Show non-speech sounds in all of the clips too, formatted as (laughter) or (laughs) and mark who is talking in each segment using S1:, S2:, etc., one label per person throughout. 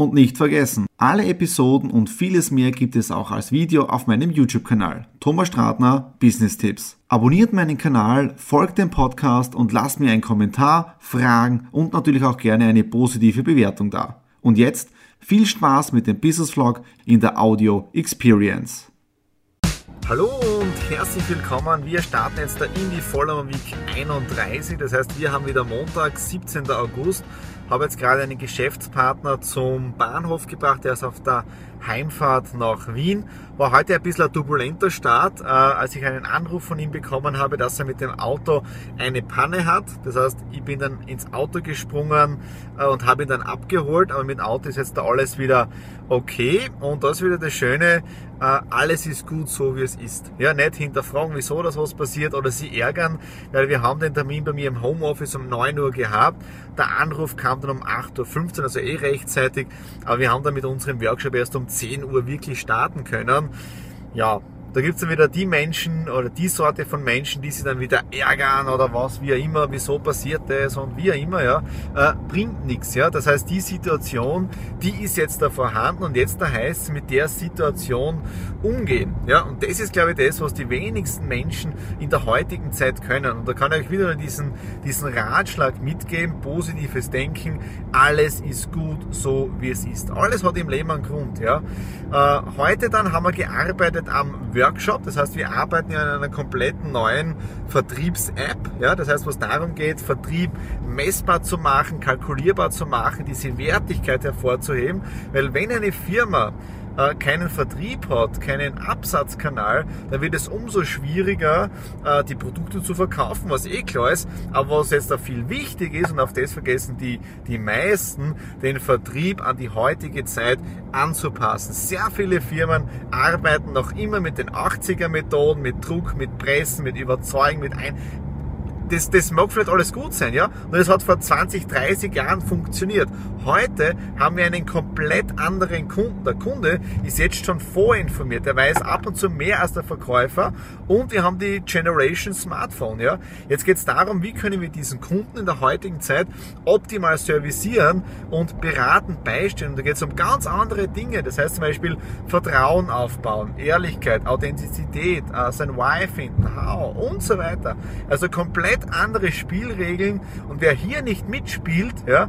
S1: Und nicht vergessen, alle Episoden und vieles mehr gibt es auch als Video auf meinem YouTube-Kanal. Thomas Stratner, Business Tipps. Abonniert meinen Kanal, folgt dem Podcast und lasst mir einen Kommentar, Fragen und natürlich auch gerne eine positive Bewertung da. Und jetzt viel Spaß mit dem Business Vlog in der Audio Experience.
S2: Hallo und herzlich willkommen. Wir starten jetzt der Indie Follower Week 31. Das heißt, wir haben wieder Montag, 17. August habe jetzt gerade einen Geschäftspartner zum Bahnhof gebracht, der ist auf der Heimfahrt nach Wien. War heute ein bisschen ein turbulenter Start, äh, als ich einen Anruf von ihm bekommen habe, dass er mit dem Auto eine Panne hat. Das heißt, ich bin dann ins Auto gesprungen äh, und habe ihn dann abgeholt, aber mit dem Auto ist jetzt da alles wieder okay. Und das ist wieder das Schöne, äh, alles ist gut so, wie es ist. Ja, nicht hinterfragen, wieso das was passiert oder sie ärgern, weil wir haben den Termin bei mir im Homeoffice um 9 Uhr gehabt. Der Anruf kam dann um 8.15 Uhr, also eh rechtzeitig, aber wir haben dann mit unserem Workshop erst um 10 Uhr wirklich starten können. Ja, da gibt es dann wieder die Menschen oder die Sorte von Menschen, die sich dann wieder ärgern oder was, wie immer, wieso passiert das und wie immer, ja, äh, bringt nichts, ja. Das heißt, die Situation, die ist jetzt da vorhanden und jetzt da heißt es mit der Situation umgehen, ja. Und das ist, glaube ich, das, was die wenigsten Menschen in der heutigen Zeit können. Und da kann ich euch wieder diesen, diesen Ratschlag mitgeben, positives Denken, alles ist gut so, wie es ist. Alles hat im Leben einen Grund, ja. Äh, heute dann haben wir gearbeitet am Workshop. Das heißt, wir arbeiten ja an einer kompletten neuen Vertriebs-App. Ja, das heißt, was darum geht, Vertrieb messbar zu machen, kalkulierbar zu machen, diese Wertigkeit hervorzuheben. Weil wenn eine Firma äh, keinen Vertrieb hat, keinen Absatzkanal, dann wird es umso schwieriger, äh, die Produkte zu verkaufen, was eh klar ist. Aber was jetzt da viel wichtig ist, und auf das vergessen die, die meisten, den Vertrieb an die heutige Zeit anzupassen. Sehr viele Firmen arbeiten noch immer mit den 80er Methoden, mit Druck, mit Pressen, mit Überzeugen, mit ein das, das mag vielleicht alles gut sein, ja. Und das hat vor 20, 30 Jahren funktioniert. Heute haben wir einen komplett anderen Kunden. Der Kunde ist jetzt schon vorinformiert. Er weiß ab und zu mehr als der Verkäufer. Und wir haben die Generation Smartphone, ja. Jetzt geht es darum, wie können wir diesen Kunden in der heutigen Zeit optimal servicieren und beraten, beistehen. Und da geht es um ganz andere Dinge. Das heißt zum Beispiel Vertrauen aufbauen, Ehrlichkeit, Authentizität, äh, sein Why finden, how und so weiter. Also komplett komplett andere Spielregeln und wer hier nicht mitspielt, ja,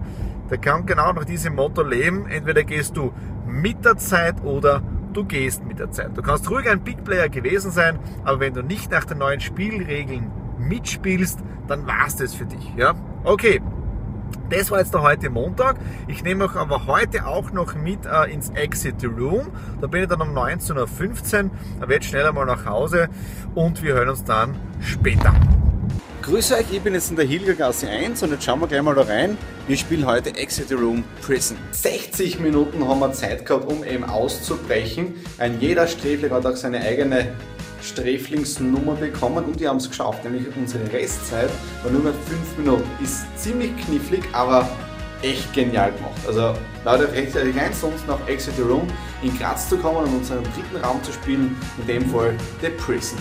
S2: der kann genau nach diesem Motto leben. Entweder gehst du mit der Zeit oder du gehst mit der Zeit. Du kannst ruhig ein Big Player gewesen sein, aber wenn du nicht nach den neuen Spielregeln mitspielst, dann war es das für dich. Ja? Okay, das war jetzt der heute Montag. Ich nehme euch aber heute auch noch mit äh, ins Exit Room. Da bin ich dann um 19.15 Uhr. Da werde ich schneller mal nach Hause und wir hören uns dann später. Grüße euch, ich bin jetzt in der Hilgergasse 1 und jetzt schauen wir gleich mal da rein. Wir spielen heute Exit Room Prison. 60 Minuten haben wir Zeit gehabt, um eben auszubrechen. Ein jeder Sträfling hat auch seine eigene Sträflingsnummer bekommen und die haben es geschafft, nämlich unsere Restzeit war nur mehr 5 Minuten. Ist ziemlich knifflig, aber echt genial gemacht. Also lautet rechtzeitig ein, sonst nach Exit Room in Graz zu kommen und unseren dritten Raum zu spielen, in dem Fall The Prison.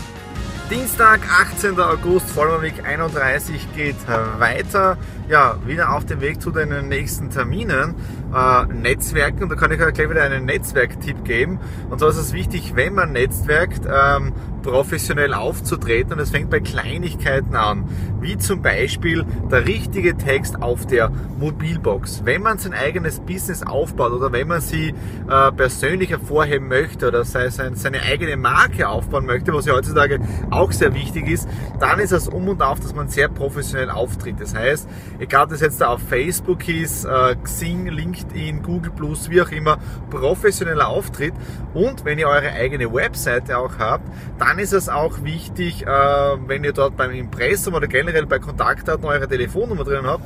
S2: Dienstag, 18. August, Vollmerweg 31 geht weiter. Ja, wieder auf dem Weg zu den nächsten Terminen. Äh, Netzwerken, da kann ich euch gleich wieder einen Netzwerktipp geben. Und zwar ist es wichtig, wenn man netzwerkt, ähm, professionell aufzutreten. Und es fängt bei Kleinigkeiten an, wie zum Beispiel der richtige Text auf der Mobilbox. Wenn man sein eigenes Business aufbaut oder wenn man sie äh, persönlich hervorheben möchte oder sei sein, seine eigene Marke aufbauen möchte, was ja heutzutage auch sehr wichtig ist, dann ist es um und auf, dass man sehr professionell auftritt. Das heißt, egal ob das jetzt da auf Facebook ist, äh, Xing, LinkedIn, Google Plus, wie auch immer, professioneller Auftritt und wenn ihr eure eigene Webseite auch habt, dann ist es auch wichtig, äh, wenn ihr dort beim Impressum oder generell bei Kontaktdaten eure Telefonnummer drin habt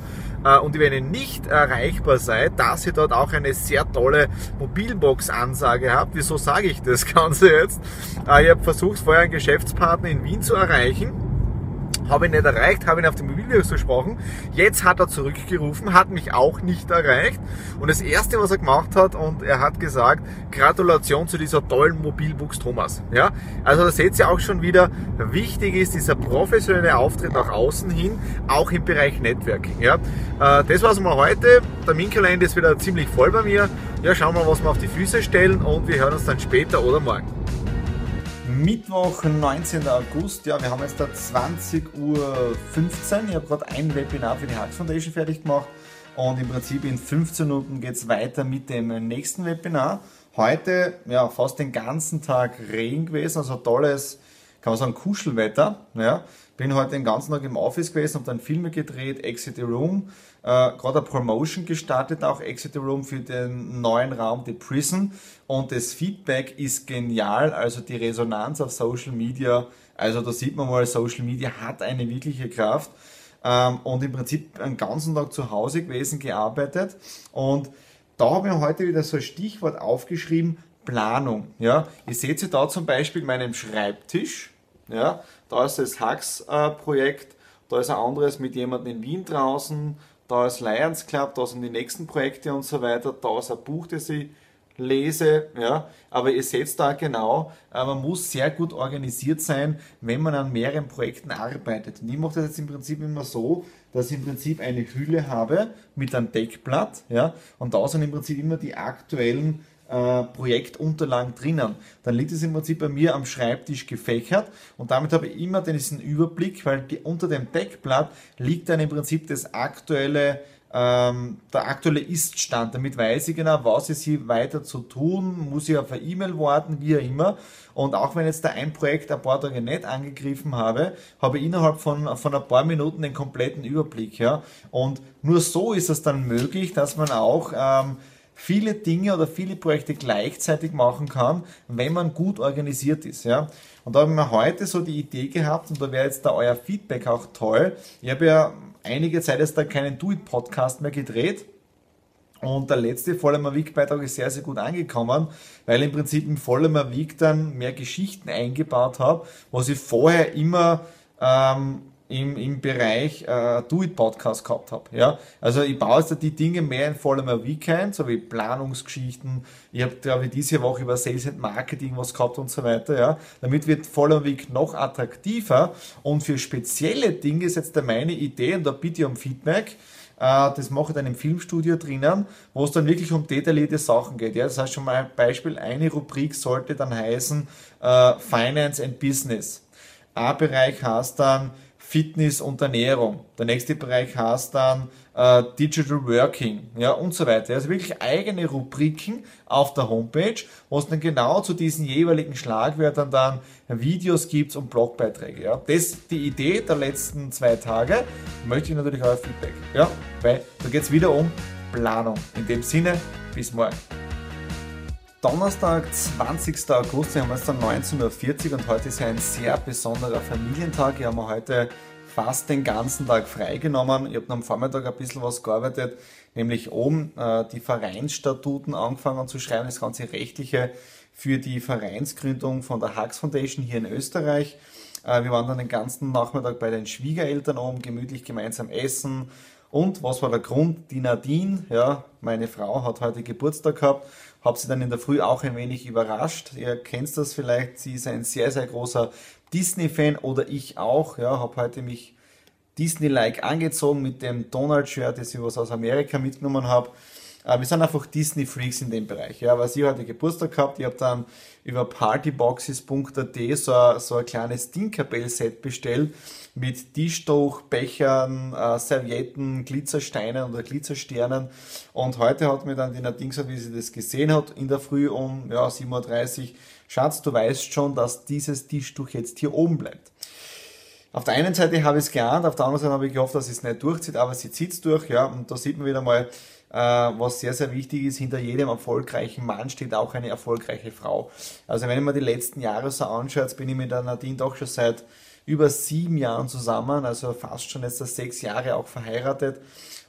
S2: und wenn ihr nicht erreichbar seid, dass ihr dort auch eine sehr tolle Mobilbox-Ansage habt. Wieso sage ich das (laughs) Ganze jetzt? Äh, ich habe versucht, vorher einen Geschäftspartner in Wien zu erreichen habe ihn nicht erreicht, habe ihn auf dem Mobilvirus gesprochen. Jetzt hat er zurückgerufen, hat mich auch nicht erreicht. Und das erste, was er gemacht hat, und er hat gesagt, Gratulation zu dieser tollen Mobilbox Thomas. Ja, also da seht ihr auch schon wieder, wichtig ist dieser professionelle Auftritt nach außen hin, auch im Bereich Networking. Ja, äh, das war's mal heute. Der Terminkalender ist wieder ziemlich voll bei mir. Ja, schauen wir mal, was wir auf die Füße stellen und wir hören uns dann später oder morgen. Mittwoch, 19. August. Ja, wir haben jetzt da 20.15 Uhr. Ich habe gerade ein Webinar für die Hack Foundation fertig gemacht und im Prinzip in 15 Minuten geht es weiter mit dem nächsten Webinar. Heute, ja, fast den ganzen Tag Regen gewesen, also tolles, kann man sagen, Kuschelwetter. Ja. Bin heute den ganzen Tag im Office gewesen, habe dann Filme gedreht, Exit the Room, äh, gerade eine Promotion gestartet, auch Exit the Room für den neuen Raum The Prison und das Feedback ist genial, also die Resonanz auf Social Media, also da sieht man mal, Social Media hat eine wirkliche Kraft ähm, und im Prinzip einen ganzen Tag zu Hause gewesen, gearbeitet und da habe ich heute wieder so ein Stichwort aufgeschrieben, Planung. Ja, ihr seht sie da zum Beispiel meinem Schreibtisch. Ja, da ist das Hacks-Projekt, da ist ein anderes mit jemandem in Wien draußen, da ist Lions Club, da sind die nächsten Projekte und so weiter, da ist ein Buch, das ich lese, ja, aber ihr seht da genau, äh, man muss sehr gut organisiert sein, wenn man an mehreren Projekten arbeitet. Und ich mache das jetzt im Prinzip immer so, dass ich im Prinzip eine Hülle habe mit einem Deckblatt, ja, und da sind im Prinzip immer die aktuellen äh, Projektunterlagen drinnen. Dann liegt es im Prinzip bei mir am Schreibtisch gefächert und damit habe ich immer diesen Überblick, weil die, unter dem Deckblatt liegt dann im Prinzip das aktuelle ähm, der aktuelle Iststand. Damit weiß ich genau, was ist hier weiter zu tun, muss ich auf eine E-Mail warten, wie auch immer. Und auch wenn jetzt da ein Projekt ein paar Tage nicht angegriffen habe, habe ich innerhalb von, von ein paar Minuten den kompletten Überblick. Ja? Und nur so ist es dann möglich, dass man auch ähm, viele Dinge oder viele Projekte gleichzeitig machen kann, wenn man gut organisiert ist. Ja? Und da habe ich mir heute so die Idee gehabt und da wäre jetzt da euer Feedback auch toll. Ich habe ja einige Zeit jetzt da keinen Do-It-Podcast mehr gedreht. Und der letzte Vollmer Week Beitrag ist sehr, sehr gut angekommen, weil im Prinzip im Vollmer Week dann mehr Geschichten eingebaut habe, was ich vorher immer ähm, im, im Bereich äh, Do-It-Podcast gehabt habe. Ja? Also ich baue jetzt die Dinge mehr in Vollmer Week ein, so wie Planungsgeschichten. Ich habe, glaube ich, diese Woche über Sales and Marketing was gehabt und so weiter. Ja? Damit wird Vollmer Week noch attraktiver. Und für spezielle Dinge ist jetzt meine Idee, und da bitte ich um Feedback, äh, das mache ich dann im Filmstudio drinnen, wo es dann wirklich um detaillierte Sachen geht. Ja, das heißt schon mal ein Beispiel, eine Rubrik sollte dann heißen äh, Finance and Business. A-Bereich heißt dann Fitness und Ernährung. Der nächste Bereich heißt dann äh, Digital Working ja, und so weiter. Also wirklich eigene Rubriken auf der Homepage, wo es dann genau zu diesen jeweiligen Schlagwörtern dann Videos gibt und Blogbeiträge. Ja. Das ist die Idee der letzten zwei Tage. Möchte ich natürlich euer Feedback. Ja, weil da geht es wieder um Planung. In dem Sinne, bis morgen. Donnerstag, 20. August, wir haben jetzt dann 19.40 Uhr und heute ist ein sehr besonderer Familientag. Wir haben heute fast den ganzen Tag freigenommen. Ich habe am Vormittag ein bisschen was gearbeitet, nämlich oben äh, die Vereinsstatuten angefangen zu schreiben, das ganze Rechtliche für die Vereinsgründung von der Hux Foundation hier in Österreich. Äh, wir waren dann den ganzen Nachmittag bei den Schwiegereltern oben, gemütlich gemeinsam essen. Und was war der Grund? Die Nadine, ja, meine Frau, hat heute Geburtstag gehabt habe sie dann in der Früh auch ein wenig überrascht. Ihr kennt das vielleicht, sie ist ein sehr, sehr großer Disney-Fan oder ich auch. Ja, habe heute mich Disney-like angezogen mit dem Donald-Shirt, das ich was aus Amerika mitgenommen habe. Äh, wir sind einfach Disney-Freaks in dem Bereich. Ja, weil sie heute Geburtstag gehabt, ich habe dann über partyboxes.at so, so ein kleines Tinkerbell-Set bestellt mit Tischtuch, Bechern, äh, Servietten, Glitzersteinen oder Glitzersternen. Und heute hat mir dann die Nadine gesagt, wie sie das gesehen hat, in der Früh um ja, 7.30 Uhr, Schatz, du weißt schon, dass dieses Tischtuch jetzt hier oben bleibt. Auf der einen Seite habe ich es geahnt, auf der anderen Seite habe ich gehofft, dass es nicht durchzieht, aber sie zieht es durch, ja, und da sieht man wieder mal, was sehr, sehr wichtig ist, hinter jedem erfolgreichen Mann steht auch eine erfolgreiche Frau. Also wenn ich mir die letzten Jahre so anschaue, jetzt bin ich mit der Nadine doch schon seit über sieben Jahren zusammen, also fast schon jetzt sechs Jahre auch verheiratet.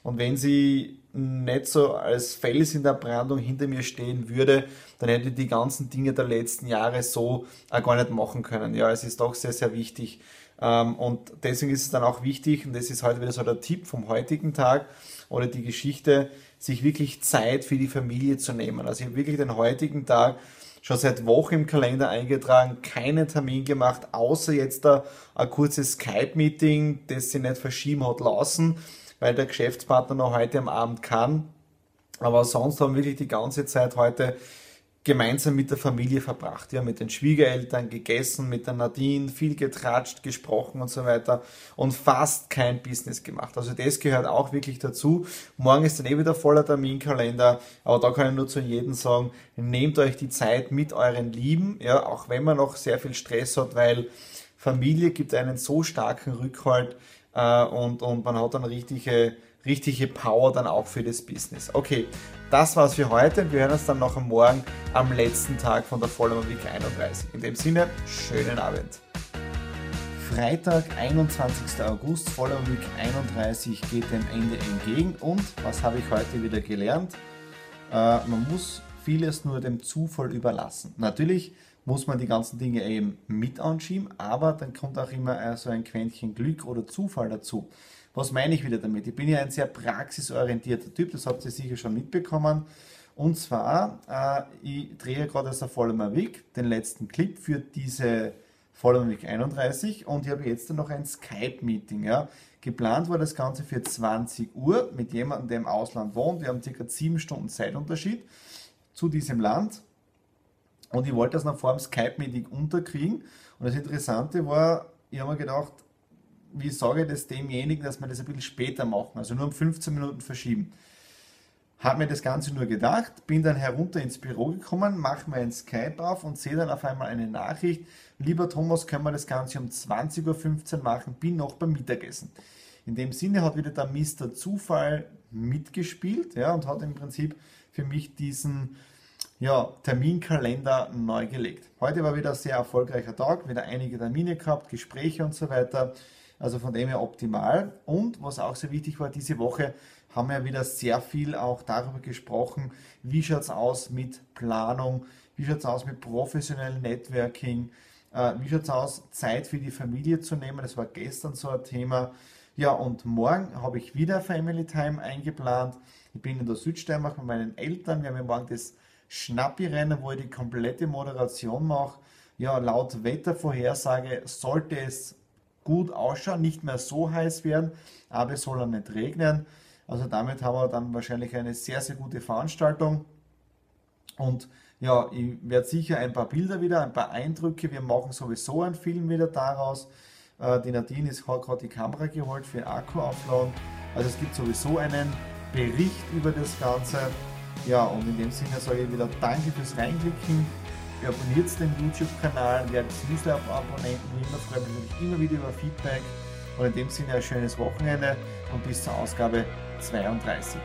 S2: Und wenn sie nicht so als Fels in der Brandung hinter mir stehen würde, dann hätte ich die ganzen Dinge der letzten Jahre so äh, gar nicht machen können. Ja, es ist doch sehr, sehr wichtig. Ähm, und deswegen ist es dann auch wichtig, und das ist heute wieder so der Tipp vom heutigen Tag oder die Geschichte, sich wirklich Zeit für die Familie zu nehmen. Also ich habe wirklich den heutigen Tag schon seit Wochen im Kalender eingetragen, keinen Termin gemacht, außer jetzt da ein kurzes Skype-Meeting, das sie nicht verschieben hat lassen, weil der Geschäftspartner noch heute am Abend kann. Aber sonst haben wir wirklich die ganze Zeit heute gemeinsam mit der Familie verbracht. Ja, mit den Schwiegereltern gegessen, mit der Nadine, viel getratscht, gesprochen und so weiter und fast kein Business gemacht. Also das gehört auch wirklich dazu. Morgen ist dann eh wieder voller Terminkalender, aber da kann ich nur zu jedem sagen, nehmt euch die Zeit mit euren Lieben, ja, auch wenn man noch sehr viel Stress hat, weil Familie gibt einen so starken Rückhalt äh, und, und man hat dann richtige richtige Power dann auch für das Business. Okay, das war's für heute. Wir hören uns dann noch am Morgen am letzten Tag von der Follower Week 31. In dem Sinne, schönen Abend. Freitag, 21. August, Follower Week 31 geht dem Ende entgegen. Und was habe ich heute wieder gelernt? Äh, man muss vieles nur dem Zufall überlassen. Natürlich muss man die ganzen Dinge eben mit anschieben, aber dann kommt auch immer so ein Quäntchen Glück oder Zufall dazu. Was meine ich wieder damit? Ich bin ja ein sehr praxisorientierter Typ, das habt ihr sicher schon mitbekommen. Und zwar, äh, ich drehe gerade als Follower Week den letzten Clip für diese Follower Week 31 und ich habe jetzt noch ein Skype-Meeting. Ja. Geplant war das Ganze für 20 Uhr mit jemandem, der im Ausland wohnt. Wir haben circa 7 Stunden Zeitunterschied zu diesem Land. Und ich wollte das noch vor dem Skype-Meeting unterkriegen. Und das Interessante war, ich habe mir gedacht, wie sage ich das demjenigen, dass wir das ein bisschen später machen, also nur um 15 Minuten verschieben. Habe mir das Ganze nur gedacht, bin dann herunter ins Büro gekommen, mache mir ein Skype auf und sehe dann auf einmal eine Nachricht, lieber Thomas, können wir das Ganze um 20.15 Uhr machen, bin noch beim Mittagessen. In dem Sinne hat wieder der Mr. Zufall mitgespielt ja, und hat im Prinzip für mich diesen ja, Terminkalender neu gelegt. Heute war wieder ein sehr erfolgreicher Tag, wieder einige Termine gehabt, Gespräche und so weiter. Also von dem her optimal. Und was auch sehr wichtig war, diese Woche haben wir wieder sehr viel auch darüber gesprochen, wie schaut es aus mit Planung, wie schaut es aus mit professionellem Networking, äh, wie schaut es aus, Zeit für die Familie zu nehmen. Das war gestern so ein Thema. Ja, und morgen habe ich wieder Family Time eingeplant. Ich bin in der Südsteiermark mit meinen Eltern. Wir haben ja morgen das Schnappi-Rennen, wo ich die komplette Moderation mache. Ja, laut Wettervorhersage sollte es gut ausschauen, nicht mehr so heiß werden, aber es soll auch nicht regnen. Also damit haben wir dann wahrscheinlich eine sehr, sehr gute Veranstaltung. Und ja, ich werde sicher ein paar Bilder wieder, ein paar Eindrücke. Wir machen sowieso einen Film wieder daraus. Äh, die Nadine ist, gerade die Kamera geholt für Akku aufladen. Also es gibt sowieso einen Bericht über das Ganze. Ja, und in dem Sinne sage ich wieder Danke fürs Reinklicken abonniert den YouTube-Kanal, werdet Newsletter-Abonnenten, wie immer freue mich immer wieder über Feedback und in dem Sinne ein schönes Wochenende und bis zur Ausgabe 32.